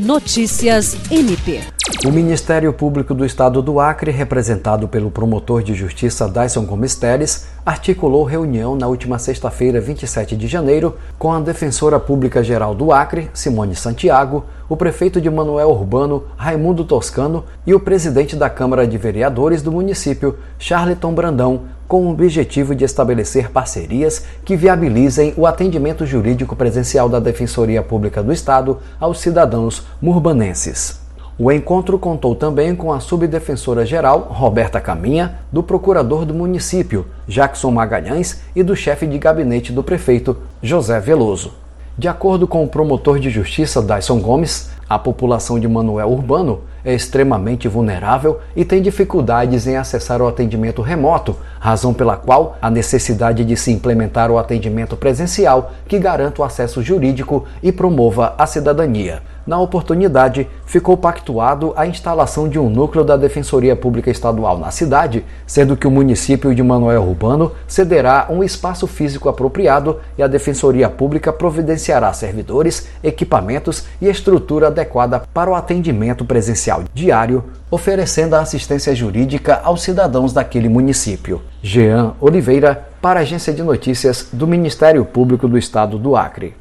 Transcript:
Notícias MP. O Ministério Público do Estado do Acre, representado pelo promotor de justiça Dyson Gomes Teres, articulou reunião na última sexta-feira, 27 de janeiro, com a defensora pública geral do Acre, Simone Santiago, o prefeito de Manuel Urbano, Raimundo Toscano, e o presidente da Câmara de Vereadores do município, Charleton Brandão, com o objetivo de estabelecer parcerias que viabilizem o atendimento jurídico presencial da Defensoria Pública do Estado aos cidadãos murbanenses. O encontro contou também com a subdefensora geral, Roberta Caminha, do procurador do município, Jackson Magalhães, e do chefe de gabinete do prefeito, José Veloso. De acordo com o promotor de justiça Dyson Gomes, a população de Manuel Urbano é extremamente vulnerável e tem dificuldades em acessar o atendimento remoto, razão pela qual a necessidade de se implementar o atendimento presencial que garanta o acesso jurídico e promova a cidadania. Na oportunidade, ficou pactuado a instalação de um núcleo da Defensoria Pública Estadual na cidade, sendo que o município de Manuel Urbano cederá um espaço físico apropriado e a Defensoria Pública providenciará servidores, equipamentos e estrutura adequada para o atendimento presencial diário, oferecendo assistência jurídica aos cidadãos daquele município. Jean Oliveira, para a Agência de Notícias do Ministério Público do Estado do Acre.